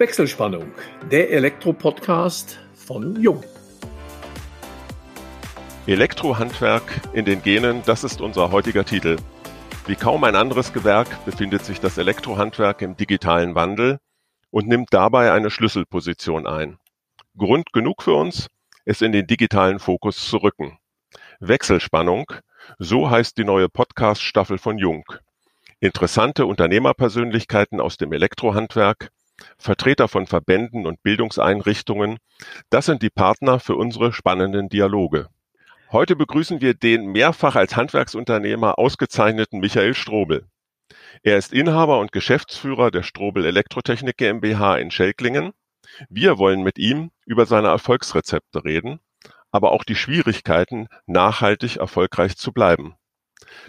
Wechselspannung, der Elektro-Podcast von Jung. Elektrohandwerk in den Genen, das ist unser heutiger Titel. Wie kaum ein anderes Gewerk befindet sich das Elektrohandwerk im digitalen Wandel und nimmt dabei eine Schlüsselposition ein. Grund genug für uns, es in den digitalen Fokus zu rücken. Wechselspannung, so heißt die neue Podcast-Staffel von Jung. Interessante Unternehmerpersönlichkeiten aus dem Elektrohandwerk, Vertreter von Verbänden und Bildungseinrichtungen, das sind die Partner für unsere spannenden Dialoge. Heute begrüßen wir den mehrfach als Handwerksunternehmer ausgezeichneten Michael Strobel. Er ist Inhaber und Geschäftsführer der Strobel Elektrotechnik GmbH in Schelklingen. Wir wollen mit ihm über seine Erfolgsrezepte reden, aber auch die Schwierigkeiten, nachhaltig erfolgreich zu bleiben.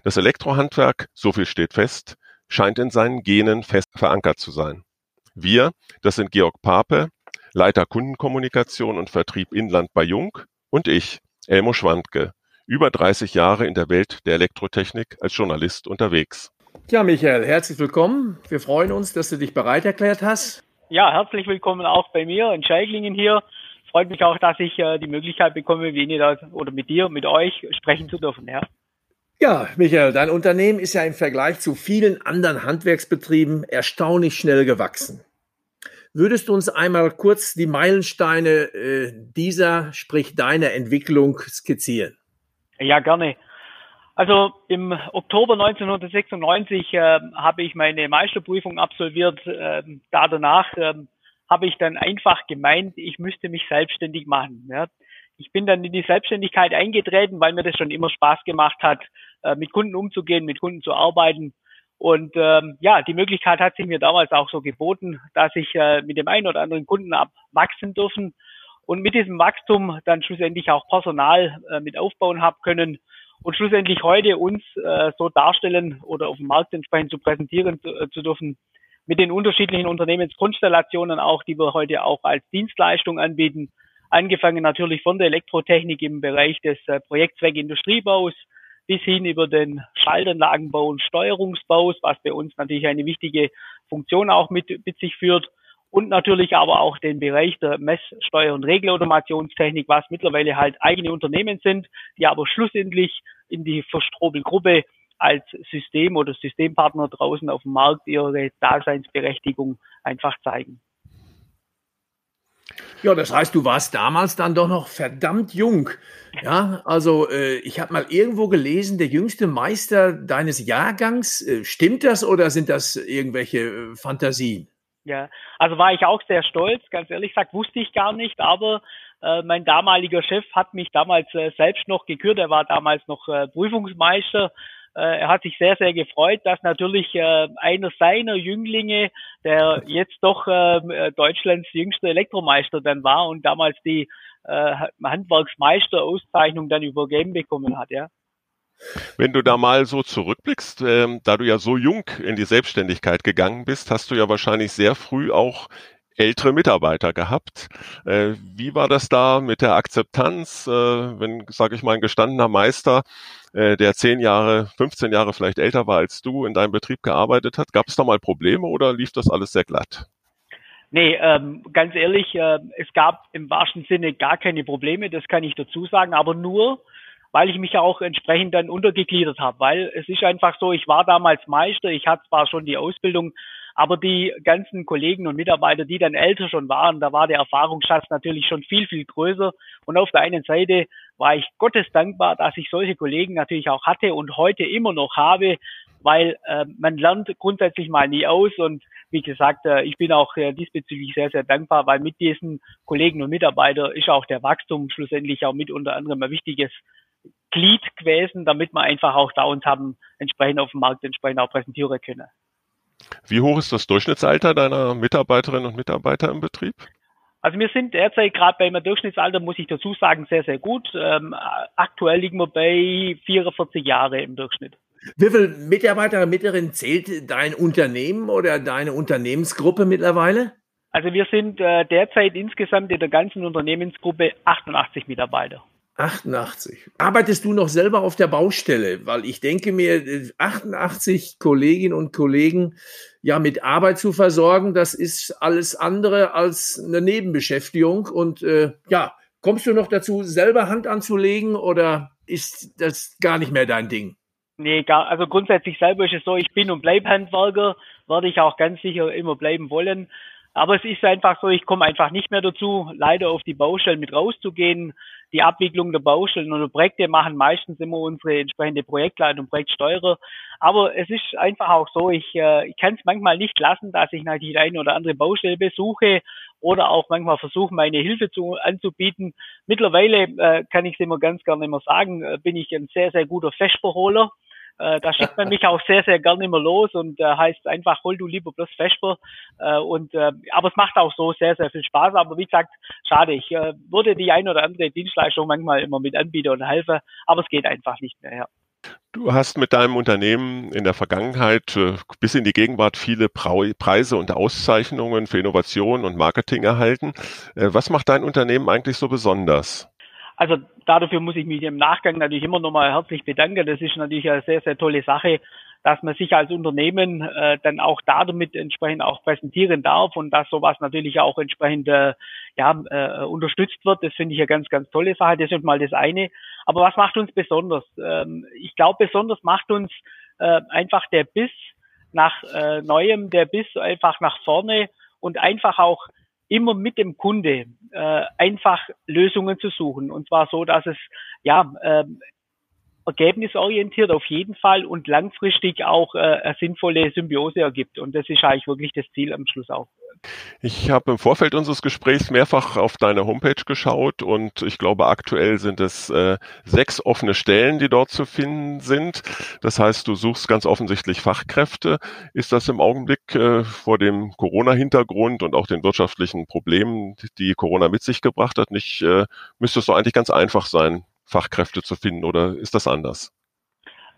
Das Elektrohandwerk, so viel steht fest, scheint in seinen Genen fest verankert zu sein. Wir, das sind Georg Pape, Leiter Kundenkommunikation und Vertrieb Inland bei Jung und ich, Elmo Schwandke, über 30 Jahre in der Welt der Elektrotechnik als Journalist unterwegs. Ja, Michael, herzlich willkommen. Wir freuen uns, dass du dich bereit erklärt hast. Ja, herzlich willkommen auch bei mir in Scheiglingen hier. Freut mich auch, dass ich äh, die Möglichkeit bekomme, mit Ihnen oder mit dir, mit euch sprechen zu dürfen. Ja. Ja, Michael, dein Unternehmen ist ja im Vergleich zu vielen anderen Handwerksbetrieben erstaunlich schnell gewachsen. Würdest du uns einmal kurz die Meilensteine äh, dieser, sprich deiner Entwicklung skizzieren? Ja, gerne. Also im Oktober 1996 äh, habe ich meine Meisterprüfung absolviert. Äh, da danach äh, habe ich dann einfach gemeint, ich müsste mich selbstständig machen. Ja. Ich bin dann in die Selbstständigkeit eingetreten, weil mir das schon immer Spaß gemacht hat, äh, mit Kunden umzugehen, mit Kunden zu arbeiten. Und ähm, ja, die Möglichkeit hat sich mir damals auch so geboten, dass ich äh, mit dem einen oder anderen Kunden abwachsen dürfen und mit diesem Wachstum dann schlussendlich auch Personal äh, mit aufbauen habe können und schlussendlich heute uns äh, so darstellen oder auf dem Markt entsprechend zu präsentieren zu, äh, zu dürfen mit den unterschiedlichen Unternehmenskonstellationen auch, die wir heute auch als Dienstleistung anbieten. Angefangen natürlich von der Elektrotechnik im Bereich des äh, Projektzweck Industriebaus, bis hin über den Schaltanlagenbau und Steuerungsbaus, was bei uns natürlich eine wichtige Funktion auch mit, mit sich führt. Und natürlich aber auch den Bereich der Messsteuer- und Regelautomationstechnik, was mittlerweile halt eigene Unternehmen sind, die aber schlussendlich in die Verstrobel-Gruppe als System oder Systempartner draußen auf dem Markt ihre Daseinsberechtigung einfach zeigen. Ja, das heißt, du warst damals dann doch noch verdammt jung. Ja, also äh, ich habe mal irgendwo gelesen, der jüngste Meister deines Jahrgangs. Äh, stimmt das oder sind das irgendwelche äh, Fantasien? Ja, also war ich auch sehr stolz, ganz ehrlich gesagt, wusste ich gar nicht, aber äh, mein damaliger Chef hat mich damals äh, selbst noch gekürt, er war damals noch äh, Prüfungsmeister er hat sich sehr, sehr gefreut, dass natürlich äh, einer seiner Jünglinge, der jetzt doch ähm, äh, Deutschlands jüngster Elektromeister dann war und damals die äh, Handwerksmeister-Auszeichnung dann übergeben bekommen hat, ja. Wenn du da mal so zurückblickst, äh, da du ja so jung in die Selbstständigkeit gegangen bist, hast du ja wahrscheinlich sehr früh auch ältere Mitarbeiter gehabt. Äh, wie war das da mit der Akzeptanz, äh, wenn, sage ich mal, ein gestandener Meister, äh, der zehn Jahre, 15 Jahre vielleicht älter war als du, in deinem Betrieb gearbeitet hat? Gab es da mal Probleme oder lief das alles sehr glatt? Nee, ähm, ganz ehrlich, äh, es gab im wahrsten Sinne gar keine Probleme, das kann ich dazu sagen, aber nur, weil ich mich ja auch entsprechend dann untergegliedert habe, weil es ist einfach so, ich war damals Meister, ich hatte zwar schon die Ausbildung, aber die ganzen Kollegen und Mitarbeiter, die dann älter schon waren, da war der Erfahrungsschatz natürlich schon viel, viel größer. Und auf der einen Seite war ich Gottes dankbar, dass ich solche Kollegen natürlich auch hatte und heute immer noch habe, weil äh, man lernt grundsätzlich mal nie aus und wie gesagt, äh, ich bin auch äh, diesbezüglich sehr, sehr dankbar, weil mit diesen Kollegen und Mitarbeitern ist auch der Wachstum schlussendlich auch mit unter anderem ein wichtiges Glied gewesen, damit wir einfach auch da uns haben entsprechend auf dem Markt entsprechend auch präsentieren können. Wie hoch ist das Durchschnittsalter deiner Mitarbeiterinnen und Mitarbeiter im Betrieb? Also wir sind derzeit gerade bei einem Durchschnittsalter, muss ich dazu sagen, sehr, sehr gut. Ähm, aktuell liegen wir bei 44 Jahre im Durchschnitt. Wie viele Mitarbeiter und Mitarbeiterinnen zählt dein Unternehmen oder deine Unternehmensgruppe mittlerweile? Also wir sind äh, derzeit insgesamt in der ganzen Unternehmensgruppe 88 Mitarbeiter. 88. Arbeitest du noch selber auf der Baustelle? Weil ich denke mir, 88 Kolleginnen und Kollegen ja mit Arbeit zu versorgen, das ist alles andere als eine Nebenbeschäftigung. Und äh, ja, kommst du noch dazu, selber Hand anzulegen oder ist das gar nicht mehr dein Ding? Nee, gar, also grundsätzlich selber ist es so, ich bin und bleib Handwerker, werde ich auch ganz sicher immer bleiben wollen. Aber es ist einfach so, ich komme einfach nicht mehr dazu, leider auf die Baustellen mit rauszugehen. Die Abwicklung der Baustellen oder Projekte machen meistens immer unsere entsprechende Projektleitung, Projektsteuerer. Aber es ist einfach auch so, ich, äh, ich kann es manchmal nicht lassen, dass ich natürlich eine oder andere Baustelle besuche oder auch manchmal versuche, meine Hilfe zu, anzubieten. Mittlerweile äh, kann ich es immer ganz gerne immer sagen, äh, bin ich ein sehr, sehr guter Festverholer. Äh, da schickt man mich auch sehr, sehr gerne immer los und äh, heißt einfach, hol du lieber bloß Vesper. Äh, und, äh, aber es macht auch so sehr, sehr viel Spaß. Aber wie gesagt, schade, ich äh, würde die ein oder andere Dienstleistung manchmal immer mit anbieten und helfen, aber es geht einfach nicht mehr. Ja. Du hast mit deinem Unternehmen in der Vergangenheit äh, bis in die Gegenwart viele Preise und Auszeichnungen für Innovation und Marketing erhalten. Äh, was macht dein Unternehmen eigentlich so besonders? Also dafür muss ich mich im Nachgang natürlich immer nochmal herzlich bedanken. Das ist natürlich eine sehr, sehr tolle Sache, dass man sich als Unternehmen äh, dann auch da damit entsprechend auch präsentieren darf und dass sowas natürlich auch entsprechend äh, ja, äh, unterstützt wird. Das finde ich eine ganz, ganz tolle Sache. Das ist mal das eine. Aber was macht uns besonders? Ähm, ich glaube, besonders macht uns äh, einfach der Biss nach äh, Neuem, der Biss einfach nach vorne und einfach auch immer mit dem Kunde äh, einfach Lösungen zu suchen. Und zwar so, dass es ja äh, ergebnisorientiert auf jeden Fall und langfristig auch äh, eine sinnvolle Symbiose ergibt. Und das ist eigentlich wirklich das Ziel am Schluss auch. Ich habe im Vorfeld unseres Gesprächs mehrfach auf deine Homepage geschaut und ich glaube, aktuell sind es äh, sechs offene Stellen, die dort zu finden sind. Das heißt, du suchst ganz offensichtlich Fachkräfte. Ist das im Augenblick äh, vor dem Corona-Hintergrund und auch den wirtschaftlichen Problemen, die Corona mit sich gebracht hat, nicht, äh, müsste es doch eigentlich ganz einfach sein, Fachkräfte zu finden oder ist das anders?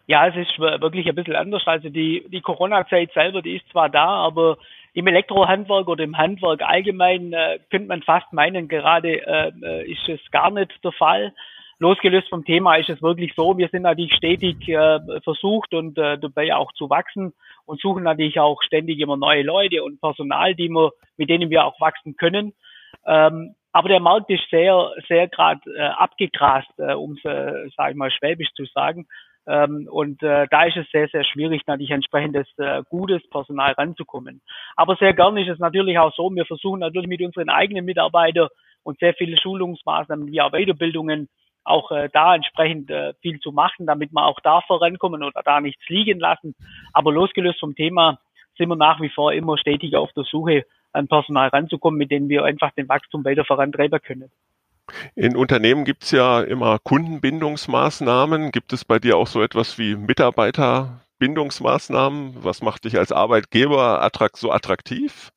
Ja, es ist wirklich ein bisschen anders. Also die, die Corona-Zeit selber, die ist zwar da, aber im Elektrohandwerk oder im Handwerk allgemein äh, könnte man fast meinen, gerade äh, äh, ist es gar nicht der Fall. Losgelöst vom Thema ist es wirklich so, wir sind natürlich stetig äh, versucht und äh, dabei auch zu wachsen und suchen natürlich auch ständig immer neue Leute und Personal, die wir, mit denen wir auch wachsen können. Ähm, aber der Markt ist sehr, sehr gerade äh, abgegrast, äh, um es, äh, sage ich mal, schwäbisch zu sagen. Ähm, und äh, da ist es sehr, sehr schwierig, natürlich entsprechendes äh, gutes Personal ranzukommen. Aber sehr gern ist es natürlich auch so, wir versuchen natürlich mit unseren eigenen Mitarbeitern und sehr viele Schulungsmaßnahmen wie auch Weiterbildungen auch äh, da entsprechend äh, viel zu machen, damit wir auch da vorankommen oder da nichts liegen lassen. Aber losgelöst vom Thema sind wir nach wie vor immer stetig auf der Suche an Personal ranzukommen, mit denen wir einfach den Wachstum weiter vorantreiben können. In Unternehmen gibt es ja immer Kundenbindungsmaßnahmen. Gibt es bei dir auch so etwas wie Mitarbeiterbindungsmaßnahmen? Was macht dich als Arbeitgeber so attraktiv?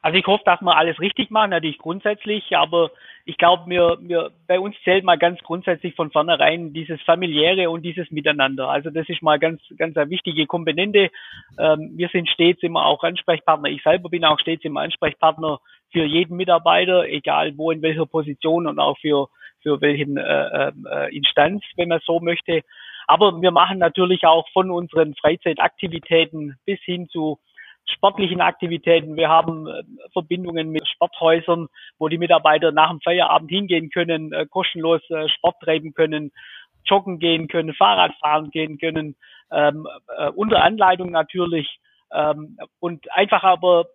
Also ich hoffe, dass wir alles richtig machen, natürlich grundsätzlich, aber ich glaube, mir, mir, bei uns zählt mal ganz grundsätzlich von vornherein dieses familiäre und dieses Miteinander. Also das ist mal ganz, ganz eine wichtige Komponente. Ähm, wir sind stets immer auch Ansprechpartner. Ich selber bin auch stets immer Ansprechpartner für jeden Mitarbeiter, egal wo in welcher Position und auch für für welchen äh, äh, Instanz, wenn man so möchte. Aber wir machen natürlich auch von unseren Freizeitaktivitäten bis hin zu sportlichen Aktivitäten. Wir haben äh, Verbindungen mit Sporthäusern, wo die Mitarbeiter nach dem Feierabend hingehen können, äh, kostenlos äh, Sport treiben können, joggen gehen können, Fahrrad fahren gehen können, ähm, äh, unter Anleitung natürlich ähm, und einfach aber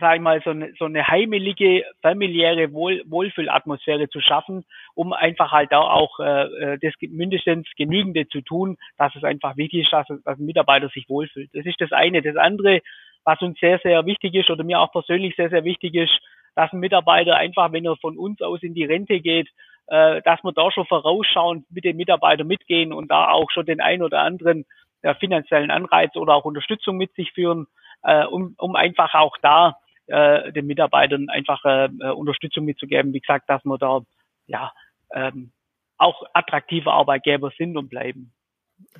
sage ich mal, so eine, so eine heimelige, familiäre Wohl, Wohlfühlatmosphäre zu schaffen, um einfach halt da auch äh, das mindestens Genügende zu tun, dass es einfach wichtig ist, dass, dass ein Mitarbeiter sich wohlfühlt. Das ist das eine. Das andere, was uns sehr, sehr wichtig ist oder mir auch persönlich sehr, sehr wichtig ist, dass ein Mitarbeiter einfach, wenn er von uns aus in die Rente geht, äh, dass wir da schon vorausschauend mit dem Mitarbeiter mitgehen und da auch schon den ein oder anderen äh, finanziellen Anreiz oder auch Unterstützung mit sich führen, äh, um, um einfach auch da äh, den Mitarbeitern einfach äh, Unterstützung mitzugeben. Wie gesagt, dass wir da ja ähm, auch attraktive Arbeitgeber sind und bleiben.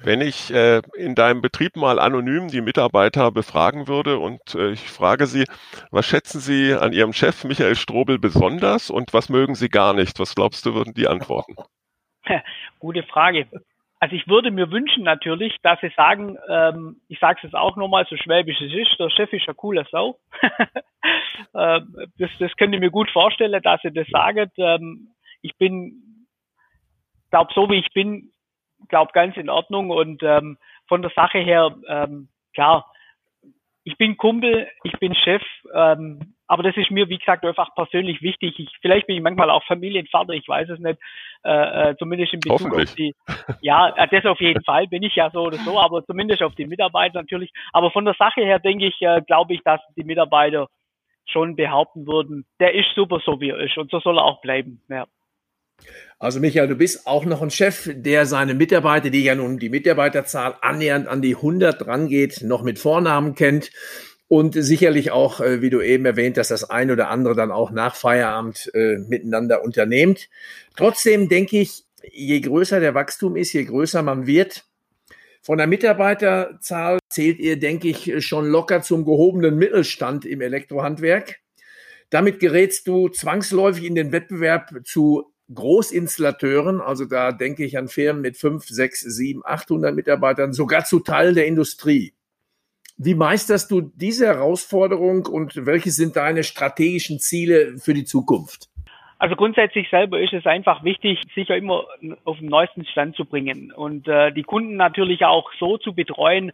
Wenn ich äh, in deinem Betrieb mal anonym die Mitarbeiter befragen würde und äh, ich frage Sie, was schätzen Sie an Ihrem Chef Michael Strobel besonders und was mögen Sie gar nicht? Was glaubst du, würden die antworten? Gute Frage. Also ich würde mir wünschen natürlich, dass sie sagen, ähm, ich sage es jetzt auch nochmal, so schwäbisch es ist, der Chef ist ein cooler Sau. ähm, das, das könnte ich mir gut vorstellen, dass sie das sagen. Ähm, ich bin, glaube so wie ich bin, glaube ganz in Ordnung und ähm, von der Sache her, ähm, klar, ich bin Kumpel, ich bin Chef, ähm, aber das ist mir, wie gesagt, einfach persönlich wichtig. Ich, vielleicht bin ich manchmal auch Familienvater, ich weiß es nicht, äh, äh zumindest in Bezug auf die, ja, äh, das auf jeden Fall bin ich ja so oder so, aber zumindest auf die Mitarbeiter natürlich. Aber von der Sache her denke ich, äh, glaube ich, dass die Mitarbeiter schon behaupten würden, der ist super so wie er ist und so soll er auch bleiben. Ja. Also Michael, du bist auch noch ein Chef, der seine Mitarbeiter, die ja nun die Mitarbeiterzahl annähernd an die 100 rangeht, noch mit Vornamen kennt. Und sicherlich auch, äh, wie du eben erwähnt hast, das ein oder andere dann auch nach Feierabend äh, miteinander unternehmt. Trotzdem denke ich, je größer der Wachstum ist, je größer man wird, von der Mitarbeiterzahl zählt ihr, denke ich, schon locker zum gehobenen Mittelstand im Elektrohandwerk. Damit gerätst du zwangsläufig in den Wettbewerb zu Großinstallateuren, also da denke ich an Firmen mit 5, 6, 7, 800 Mitarbeitern, sogar zu Teil der Industrie. Wie meisterst du diese Herausforderung und welche sind deine strategischen Ziele für die Zukunft? Also grundsätzlich selber ist es einfach wichtig, sich ja immer auf den neuesten Stand zu bringen und äh, die Kunden natürlich auch so zu betreuen,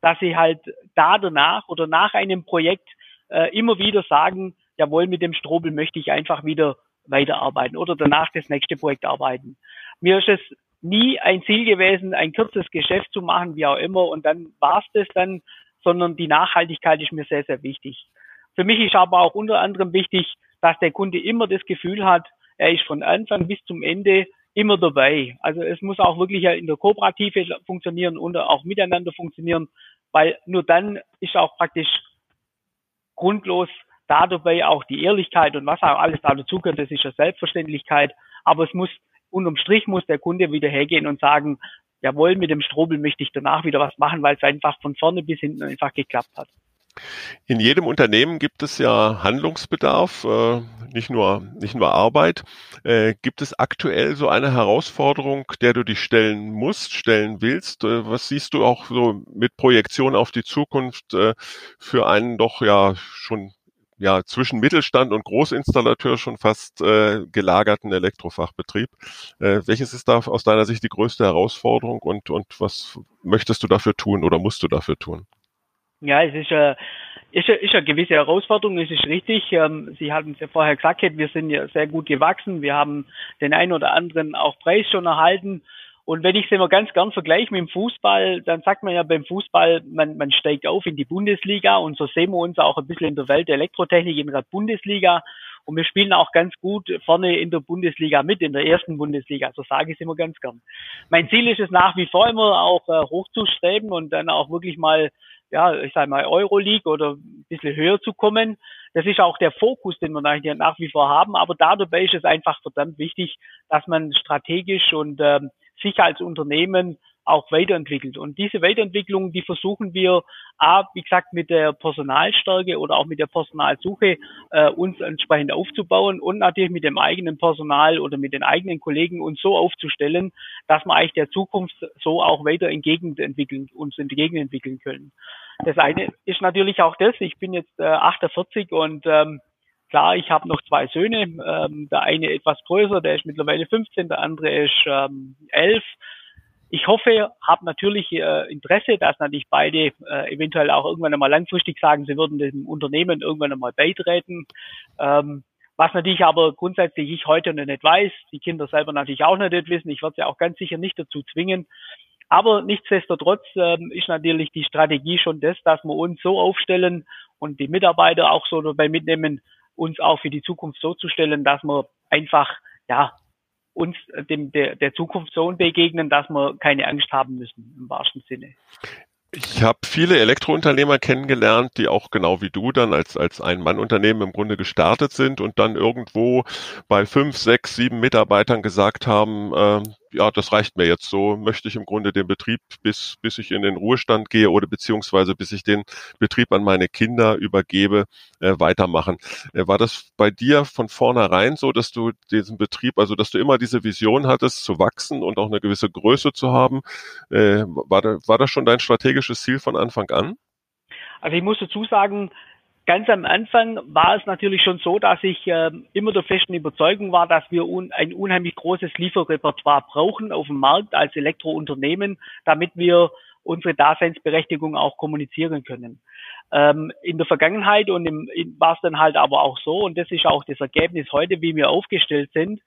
dass sie halt da danach oder nach einem Projekt äh, immer wieder sagen, jawohl, mit dem Strobel möchte ich einfach wieder weiterarbeiten oder danach das nächste Projekt arbeiten. Mir ist es nie ein Ziel gewesen, ein kurzes Geschäft zu machen, wie auch immer, und dann war es das dann, sondern die Nachhaltigkeit ist mir sehr, sehr wichtig. Für mich ist aber auch unter anderem wichtig, dass der Kunde immer das Gefühl hat, er ist von Anfang bis zum Ende immer dabei. Also es muss auch wirklich in der Kooperative funktionieren und auch miteinander funktionieren, weil nur dann ist auch praktisch grundlos da dabei auch die Ehrlichkeit und was auch alles da dazugehört, das ist ja Selbstverständlichkeit. Aber es muss, unterm Strich muss der Kunde wieder hergehen und sagen, jawohl, mit dem Strobel möchte ich danach wieder was machen, weil es einfach von vorne bis hinten einfach geklappt hat. In jedem Unternehmen gibt es ja Handlungsbedarf, äh, nicht nur, nicht nur Arbeit. Äh, gibt es aktuell so eine Herausforderung, der du dich stellen musst, stellen willst? Äh, was siehst du auch so mit Projektion auf die Zukunft für einen doch ja schon ja zwischen Mittelstand und Großinstallateur schon fast äh, gelagerten Elektrofachbetrieb. Äh, welches ist da aus deiner Sicht die größte Herausforderung und, und was möchtest du dafür tun oder musst du dafür tun? Ja, es ist, äh, ist, ist eine gewisse Herausforderung, es ist richtig. Ähm, Sie hatten es ja vorher gesagt, wir sind ja sehr gut gewachsen. Wir haben den einen oder anderen auch Preis schon erhalten. Und wenn ich es immer ganz gern vergleiche mit dem Fußball, dann sagt man ja beim Fußball, man, man steigt auf in die Bundesliga und so sehen wir uns auch ein bisschen in der Welt der Elektrotechnik in der Bundesliga. Und wir spielen auch ganz gut vorne in der Bundesliga mit, in der ersten Bundesliga. So sage ich es immer ganz gern. Mein Ziel ist es nach wie vor immer auch äh, hochzustreben und dann auch wirklich mal, ja, ich sage mal Euroleague oder ein bisschen höher zu kommen. Das ist auch der Fokus, den wir nach wie vor haben. Aber dabei ist es einfach verdammt wichtig, dass man strategisch und ähm, sich als Unternehmen auch weiterentwickelt. Und diese Weiterentwicklung, die versuchen wir, A, wie gesagt, mit der Personalstärke oder auch mit der Personalsuche äh, uns entsprechend aufzubauen und natürlich mit dem eigenen Personal oder mit den eigenen Kollegen uns so aufzustellen, dass wir eigentlich der Zukunft so auch weiter entgegenentwickeln, uns entgegenentwickeln können. Das eine ist natürlich auch das, ich bin jetzt äh, 48 und ähm, Klar, ich habe noch zwei Söhne. Ähm, der eine etwas größer, der ist mittlerweile 15, der andere ist ähm, 11. Ich hoffe, habe natürlich äh, Interesse, dass natürlich beide äh, eventuell auch irgendwann einmal langfristig sagen, sie würden dem Unternehmen irgendwann einmal beitreten. Ähm, was natürlich aber grundsätzlich ich heute noch nicht weiß, die Kinder selber natürlich auch noch nicht wissen. Ich werde sie auch ganz sicher nicht dazu zwingen. Aber nichtsdestotrotz ähm, ist natürlich die Strategie schon das, dass wir uns so aufstellen und die Mitarbeiter auch so dabei mitnehmen, uns auch für die Zukunft so zu stellen, dass wir einfach, ja, uns dem, der, der Zukunft so begegnen, dass wir keine Angst haben müssen, im wahrsten Sinne. Ich habe viele Elektrounternehmer kennengelernt, die auch genau wie du dann als, als Ein-Mann-Unternehmen im Grunde gestartet sind und dann irgendwo bei fünf, sechs, sieben Mitarbeitern gesagt haben, äh, ja, das reicht mir jetzt. So möchte ich im Grunde den Betrieb, bis, bis ich in den Ruhestand gehe oder beziehungsweise bis ich den Betrieb an meine Kinder übergebe, äh, weitermachen. Äh, war das bei dir von vornherein so, dass du diesen Betrieb, also dass du immer diese Vision hattest, zu wachsen und auch eine gewisse Größe zu haben? Äh, war, da, war das schon dein strategisches Ziel von Anfang an? Also ich muss dazu sagen, Ganz am Anfang war es natürlich schon so, dass ich äh, immer der festen Überzeugung war, dass wir un ein unheimlich großes Lieferrepertoire brauchen auf dem Markt als Elektrounternehmen, damit wir unsere Daseinsberechtigung auch kommunizieren können. Ähm, in der Vergangenheit und im, war es dann halt aber auch so, und das ist auch das Ergebnis heute, wie wir aufgestellt sind,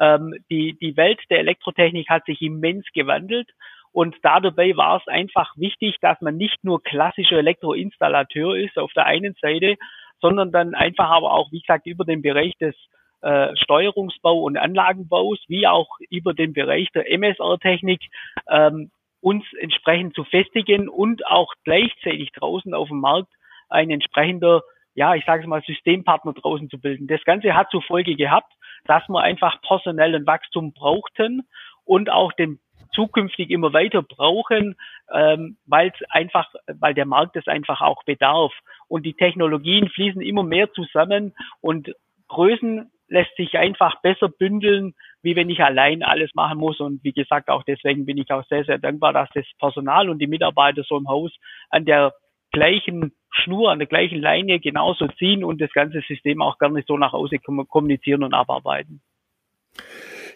ähm, die, die Welt der Elektrotechnik hat sich immens gewandelt und da dabei war es einfach wichtig, dass man nicht nur klassischer Elektroinstallateur ist auf der einen Seite, sondern dann einfach aber auch, wie gesagt, über den Bereich des äh, Steuerungsbau und Anlagenbaus, wie auch über den Bereich der MSR-Technik ähm, uns entsprechend zu festigen und auch gleichzeitig draußen auf dem Markt ein entsprechender, ja, ich sage es mal, Systempartner draußen zu bilden. Das Ganze hat zur Folge gehabt, dass wir einfach personellen Wachstum brauchten und auch den zukünftig immer weiter brauchen, ähm, weil einfach, weil der Markt es einfach auch bedarf. Und die Technologien fließen immer mehr zusammen und Größen lässt sich einfach besser bündeln, wie wenn ich allein alles machen muss. Und wie gesagt, auch deswegen bin ich auch sehr, sehr dankbar, dass das Personal und die Mitarbeiter so im Haus an der gleichen Schnur, an der gleichen Leine genauso ziehen und das ganze System auch gerne so nach außen kommunizieren und abarbeiten.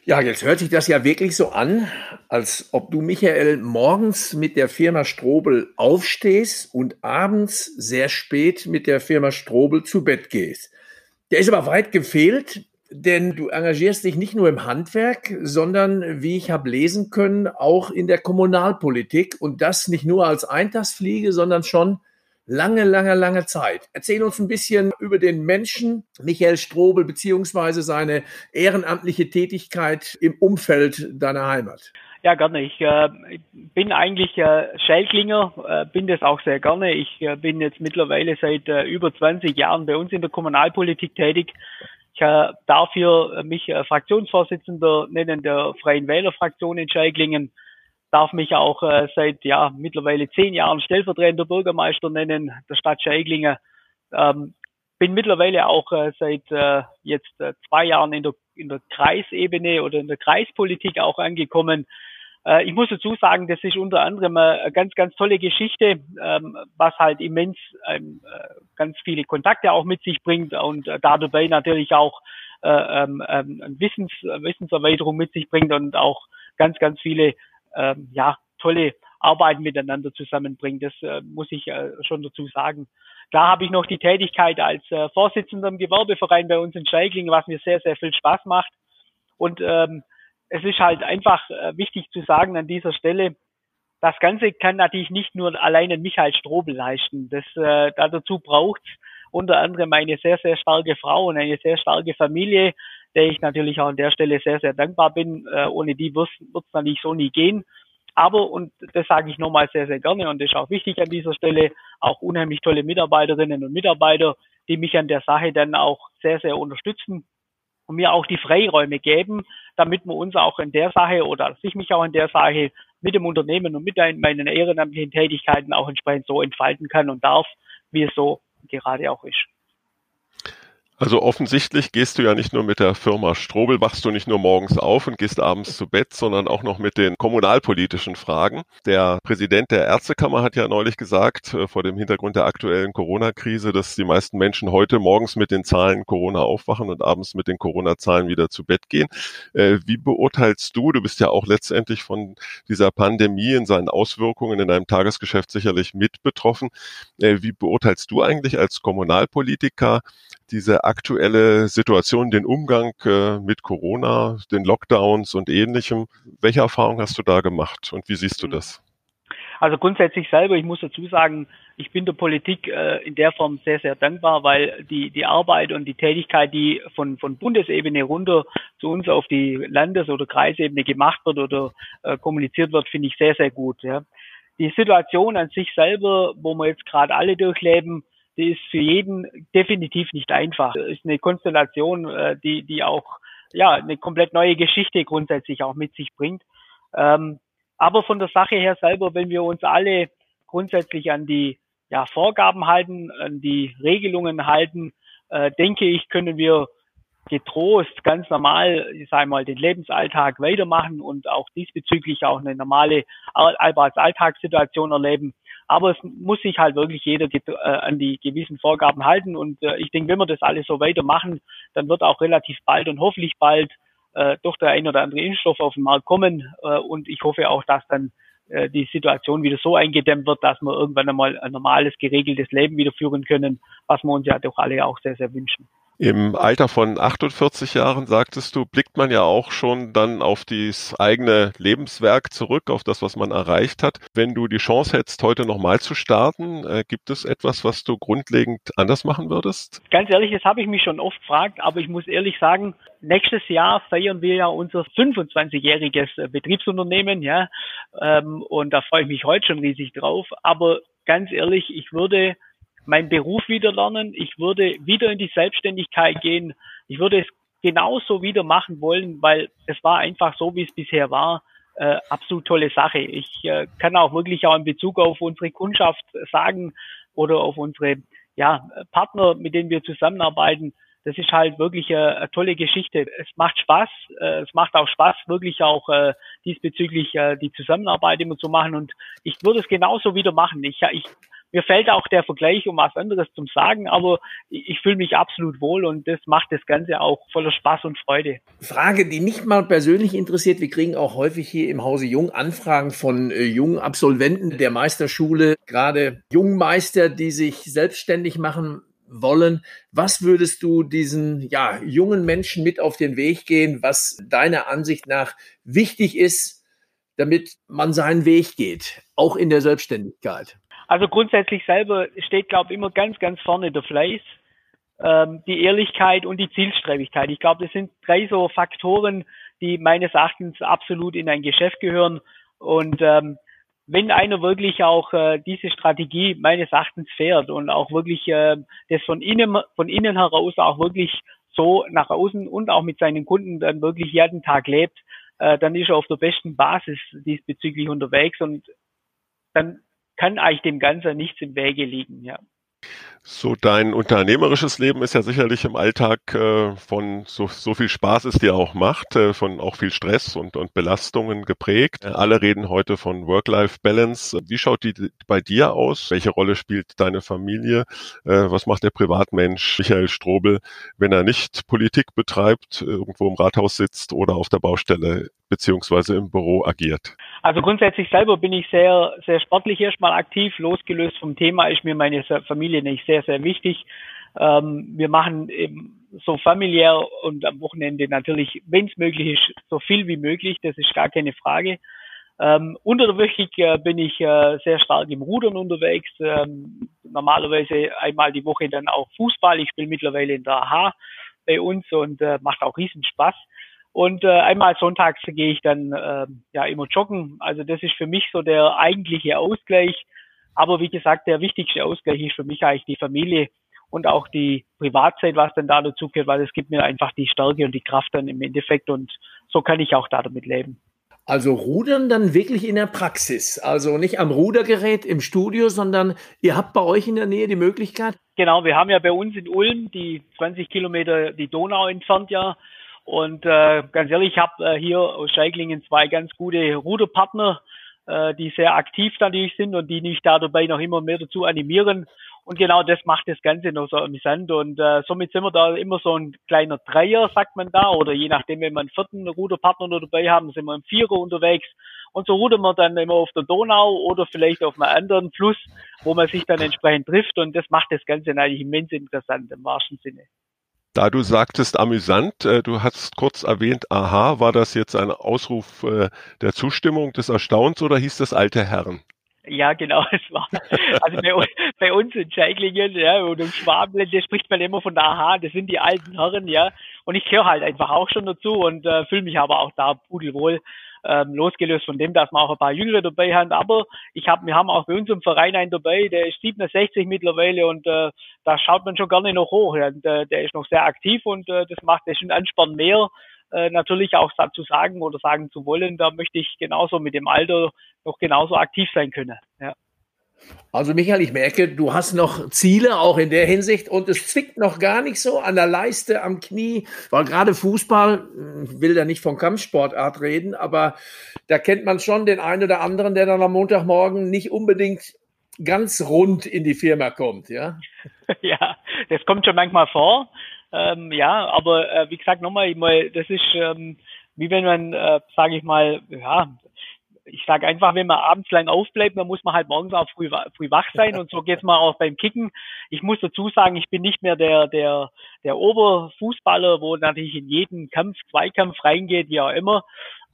Ja, jetzt hört sich das ja wirklich so an, als ob du, Michael, morgens mit der Firma Strobel aufstehst und abends sehr spät mit der Firma Strobel zu Bett gehst. Der ist aber weit gefehlt, denn du engagierst dich nicht nur im Handwerk, sondern, wie ich habe lesen können, auch in der Kommunalpolitik und das nicht nur als Eintagsfliege, sondern schon lange, lange, lange Zeit. Erzähl uns ein bisschen über den Menschen Michael Strobel beziehungsweise seine ehrenamtliche Tätigkeit im Umfeld deiner Heimat. Ja, gerne. Ich äh, bin eigentlich äh, Schelklinger, äh, bin das auch sehr gerne. Ich äh, bin jetzt mittlerweile seit äh, über 20 Jahren bei uns in der Kommunalpolitik tätig. Ich äh, darf hier mich äh, Fraktionsvorsitzender nennen der Freien Wählerfraktion in Schelklingen darf mich auch äh, seit ja mittlerweile zehn Jahren stellvertretender Bürgermeister nennen der Stadt Scheiglingen. Ähm, bin mittlerweile auch äh, seit äh, jetzt äh, zwei Jahren in der in der Kreisebene oder in der Kreispolitik auch angekommen. Äh, ich muss dazu sagen, das ist unter anderem eine ganz, ganz tolle Geschichte, ähm, was halt immens ähm, äh, ganz viele Kontakte auch mit sich bringt und äh, dabei natürlich auch äh, ähm, ähm Wissens, Wissenserweiterung mit sich bringt und auch ganz, ganz viele ähm, ja, tolle Arbeit miteinander zusammenbringt. Das äh, muss ich äh, schon dazu sagen. Da habe ich noch die Tätigkeit als äh, Vorsitzender im Gewerbeverein bei uns in Scheigling, was mir sehr, sehr viel Spaß macht. Und ähm, es ist halt einfach äh, wichtig zu sagen an dieser Stelle, das Ganze kann natürlich nicht nur alleine Michael Strobel leisten. Das, äh, dazu braucht unter anderem eine sehr, sehr starke Frau und eine sehr starke Familie, der ich natürlich auch an der Stelle sehr, sehr dankbar bin. Äh, ohne die wird es natürlich so nie gehen. Aber, und das sage ich nochmal sehr, sehr gerne und das ist auch wichtig an dieser Stelle, auch unheimlich tolle Mitarbeiterinnen und Mitarbeiter, die mich an der Sache dann auch sehr, sehr unterstützen und mir auch die Freiräume geben, damit man uns auch in der Sache oder sich mich auch in der Sache mit dem Unternehmen und mit meinen ehrenamtlichen Tätigkeiten auch entsprechend so entfalten kann und darf, wie es so gerade auch ist. Also offensichtlich gehst du ja nicht nur mit der Firma Strobel, wachst du nicht nur morgens auf und gehst abends zu Bett, sondern auch noch mit den kommunalpolitischen Fragen. Der Präsident der Ärztekammer hat ja neulich gesagt, äh, vor dem Hintergrund der aktuellen Corona-Krise, dass die meisten Menschen heute morgens mit den Zahlen Corona aufwachen und abends mit den Corona-Zahlen wieder zu Bett gehen. Äh, wie beurteilst du, du bist ja auch letztendlich von dieser Pandemie in seinen Auswirkungen in deinem Tagesgeschäft sicherlich mit betroffen. Äh, wie beurteilst du eigentlich als Kommunalpolitiker diese aktuelle Situation, den Umgang äh, mit Corona, den Lockdowns und ähnlichem. Welche Erfahrung hast du da gemacht und wie siehst du das? Also grundsätzlich selber, ich muss dazu sagen, ich bin der Politik äh, in der Form sehr, sehr dankbar, weil die, die Arbeit und die Tätigkeit, die von, von Bundesebene runter zu uns auf die Landes- oder Kreisebene gemacht wird oder äh, kommuniziert wird, finde ich sehr, sehr gut. Ja. Die Situation an sich selber, wo wir jetzt gerade alle durchleben, die ist für jeden definitiv nicht einfach. Ist eine Konstellation, äh, die, die auch ja eine komplett neue Geschichte grundsätzlich auch mit sich bringt. Ähm, aber von der Sache her selber, wenn wir uns alle grundsätzlich an die ja, Vorgaben halten, an die Regelungen halten, äh, denke ich, können wir getrost ganz normal, ich sage mal, den Lebensalltag weitermachen und auch diesbezüglich auch eine normale Alltagssituation erleben. Aber es muss sich halt wirklich jeder äh, an die gewissen Vorgaben halten. Und äh, ich denke, wenn wir das alles so weitermachen, dann wird auch relativ bald und hoffentlich bald äh, doch der ein oder andere Impfstoff auf den Markt kommen. Äh, und ich hoffe auch, dass dann äh, die Situation wieder so eingedämmt wird, dass wir irgendwann einmal ein normales, geregeltes Leben wieder führen können, was wir uns ja doch alle auch sehr, sehr wünschen. Im Alter von 48 Jahren, sagtest du, blickt man ja auch schon dann auf das eigene Lebenswerk zurück, auf das, was man erreicht hat. Wenn du die Chance hättest, heute nochmal zu starten, äh, gibt es etwas, was du grundlegend anders machen würdest? Ganz ehrlich, das habe ich mich schon oft gefragt, aber ich muss ehrlich sagen, nächstes Jahr feiern wir ja unser 25-jähriges äh, Betriebsunternehmen, ja, ähm, und da freue ich mich heute schon riesig drauf. Aber ganz ehrlich, ich würde meinen Beruf wieder lernen. Ich würde wieder in die Selbstständigkeit gehen. Ich würde es genauso wieder machen wollen, weil es war einfach so, wie es bisher war. Äh, absolut tolle Sache. Ich äh, kann auch wirklich auch in Bezug auf unsere Kundschaft sagen oder auf unsere ja, Partner, mit denen wir zusammenarbeiten. Das ist halt wirklich äh, eine tolle Geschichte. Es macht Spaß. Äh, es macht auch Spaß, wirklich auch äh, diesbezüglich äh, die Zusammenarbeit immer zu machen. Und ich würde es genauso wieder machen. Ich, ich mir fällt auch der Vergleich, um was anderes zu sagen, aber ich, fühle mich absolut wohl und das macht das Ganze auch voller Spaß und Freude. Frage, die mich mal persönlich interessiert. Wir kriegen auch häufig hier im Hause Jung Anfragen von äh, jungen Absolventen der Meisterschule, gerade Jungmeister, die sich selbstständig machen wollen. Was würdest du diesen ja, jungen Menschen mit auf den Weg gehen, was deiner Ansicht nach wichtig ist, damit man seinen Weg geht, auch in der Selbstständigkeit? Also grundsätzlich selber steht, glaube ich, immer ganz, ganz vorne der Fleiß, ähm, die Ehrlichkeit und die Zielstrebigkeit. Ich glaube, das sind drei so Faktoren, die meines Erachtens absolut in ein Geschäft gehören. Und ähm, wenn einer wirklich auch äh, diese Strategie meines Erachtens fährt und auch wirklich äh, das von innen, von innen heraus auch wirklich so nach außen und auch mit seinen Kunden dann wirklich jeden Tag lebt, äh, dann ist er auf der besten Basis diesbezüglich unterwegs und dann kann eigentlich dem Ganzen nichts im Wege liegen, ja. So dein unternehmerisches Leben ist ja sicherlich im Alltag äh, von so, so viel Spaß es dir auch macht, äh, von auch viel Stress und, und Belastungen geprägt. Äh, alle reden heute von Work-Life-Balance. Wie schaut die bei dir aus? Welche Rolle spielt deine Familie? Äh, was macht der Privatmensch Michael Strobel, wenn er nicht Politik betreibt, irgendwo im Rathaus sitzt oder auf der Baustelle beziehungsweise im Büro agiert? Also grundsätzlich selber bin ich sehr, sehr sportlich erstmal aktiv. Losgelöst vom Thema ist mir meine Familie nicht sehr, sehr wichtig. Ähm, wir machen eben so familiär und am Wochenende natürlich, wenn es möglich ist, so viel wie möglich. Das ist gar keine Frage. Ähm, unter der Woche äh, bin ich äh, sehr stark im Rudern unterwegs. Ähm, normalerweise einmal die Woche dann auch Fußball. Ich spiele mittlerweile in der AHA bei uns und äh, macht auch riesen Spaß. Und äh, einmal sonntags gehe ich dann äh, ja immer joggen. Also das ist für mich so der eigentliche Ausgleich. Aber wie gesagt, der wichtigste Ausgleich ist für mich eigentlich die Familie und auch die Privatzeit, was dann da dazu gehört, weil es gibt mir einfach die Stärke und die Kraft dann im Endeffekt und so kann ich auch da damit leben. Also rudern dann wirklich in der Praxis, also nicht am Rudergerät im Studio, sondern ihr habt bei euch in der Nähe die Möglichkeit? Genau, wir haben ja bei uns in Ulm die 20 Kilometer die Donau entfernt ja und äh, ganz ehrlich, ich habe äh, hier aus Scheiklingen zwei ganz gute Ruderpartner, äh, die sehr aktiv natürlich sind und die mich da dabei noch immer mehr dazu animieren. Und genau das macht das Ganze noch so amüsant. Und äh, somit sind wir da immer so ein kleiner Dreier, sagt man da. Oder je nachdem, wenn wir einen vierten Ruderpartner noch dabei haben, sind wir im Vierer unterwegs. Und so rudern wir dann immer auf der Donau oder vielleicht auf einem anderen Fluss, wo man sich dann entsprechend trifft. Und das macht das Ganze eigentlich immens interessant im wahrsten Sinne. Da du sagtest amüsant, äh, du hast kurz erwähnt, aha, war das jetzt ein Ausruf äh, der Zustimmung, des Erstaunens oder hieß das alte Herren? Ja, genau, es war. Also bei, bei uns in Scheiklingen, ja, und im Schwaben, da spricht man immer von Aha, das sind die alten Herren, ja. Und ich gehöre halt einfach auch schon dazu und äh, fühle mich aber auch da pudelwohl ähm, losgelöst von dem, dass wir auch ein paar Jüngere dabei haben. Aber ich habe, wir haben auch bei uns im Verein einen dabei, der ist 67 mittlerweile und äh, da schaut man schon gerne noch hoch. Ja. Und, äh, der ist noch sehr aktiv und äh, das macht das schon Ansporn mehr, äh, natürlich auch dazu sagen oder sagen zu wollen, da möchte ich genauso mit dem Alter noch genauso aktiv sein können. Ja. Also Michael, ich merke, du hast noch Ziele auch in der Hinsicht und es zwickt noch gar nicht so an der Leiste, am Knie, weil gerade Fußball, ich will da nicht von Kampfsportart reden, aber da kennt man schon den einen oder anderen, der dann am Montagmorgen nicht unbedingt ganz rund in die Firma kommt, ja? Ja, das kommt schon manchmal vor. Ähm, ja, aber äh, wie gesagt, nochmal, das ist ähm, wie wenn man, äh, sage ich mal, ja, ich sage einfach, wenn man abends lang aufbleibt, dann muss man halt morgens auch früh, früh wach sein und so geht's mal auch beim Kicken. Ich muss dazu sagen, ich bin nicht mehr der, der, der Oberfußballer, wo natürlich in jeden Kampf, Zweikampf reingeht, wie auch immer.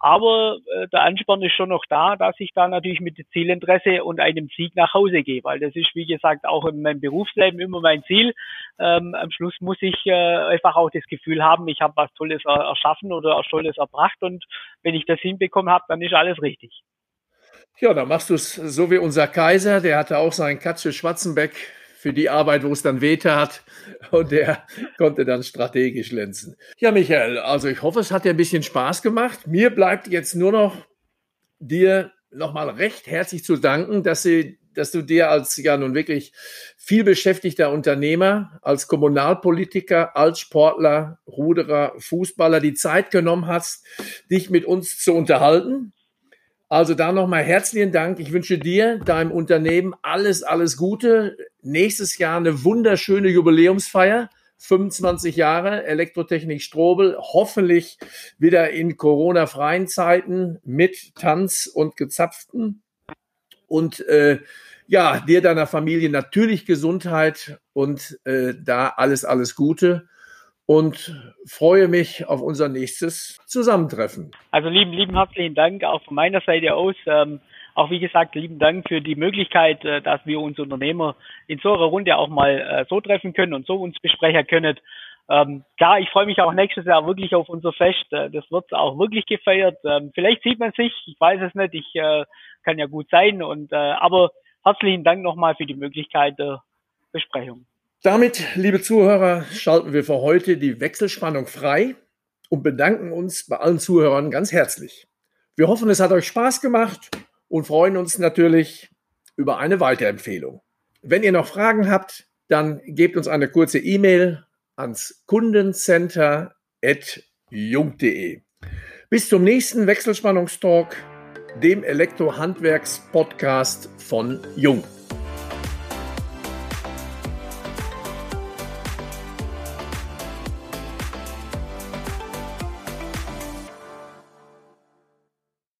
Aber äh, der Ansporn ist schon noch da, dass ich da natürlich mit Zielinteresse und einem Sieg nach Hause gehe, weil das ist, wie gesagt, auch in meinem Berufsleben immer mein Ziel. Ähm, am Schluss muss ich äh, einfach auch das Gefühl haben, ich habe was Tolles er erschaffen oder Tolles erbracht und wenn ich das hinbekommen habe, dann ist alles richtig. Ja, dann machst du es so wie unser Kaiser, der hatte auch seinen Katze Schwarzenbeck für die Arbeit, wo es dann wehtat. Und der konnte dann strategisch glänzen. Ja, Michael, also ich hoffe, es hat dir ein bisschen Spaß gemacht. Mir bleibt jetzt nur noch dir nochmal recht herzlich zu danken, dass, sie, dass du dir als ja nun wirklich viel beschäftigter Unternehmer, als Kommunalpolitiker, als Sportler, Ruderer, Fußballer die Zeit genommen hast, dich mit uns zu unterhalten. Also da nochmal herzlichen Dank. Ich wünsche dir, deinem Unternehmen alles, alles Gute. Nächstes Jahr eine wunderschöne Jubiläumsfeier. 25 Jahre Elektrotechnik Strobel, hoffentlich wieder in Corona-freien Zeiten mit Tanz und Gezapften. Und äh, ja, dir, deiner Familie natürlich Gesundheit und äh, da alles, alles Gute und freue mich auf unser nächstes Zusammentreffen. Also lieben, lieben herzlichen Dank auch von meiner Seite aus. Ähm, auch wie gesagt, lieben Dank für die Möglichkeit, äh, dass wir uns Unternehmer in so einer Runde auch mal äh, so treffen können und so uns besprechen können. Ähm, klar, ich freue mich auch nächstes Jahr wirklich auf unser Fest. Äh, das wird auch wirklich gefeiert. Ähm, vielleicht sieht man sich, ich weiß es nicht, ich äh, kann ja gut sein. Und äh, aber herzlichen Dank nochmal für die Möglichkeit der Besprechung. Damit, liebe Zuhörer, schalten wir für heute die Wechselspannung frei und bedanken uns bei allen Zuhörern ganz herzlich. Wir hoffen, es hat euch Spaß gemacht und freuen uns natürlich über eine Weiterempfehlung. Wenn ihr noch Fragen habt, dann gebt uns eine kurze E-Mail ans kundencenter.jung.de. Bis zum nächsten Wechselspannungstalk, dem Elektrohandwerks-Podcast von Jung.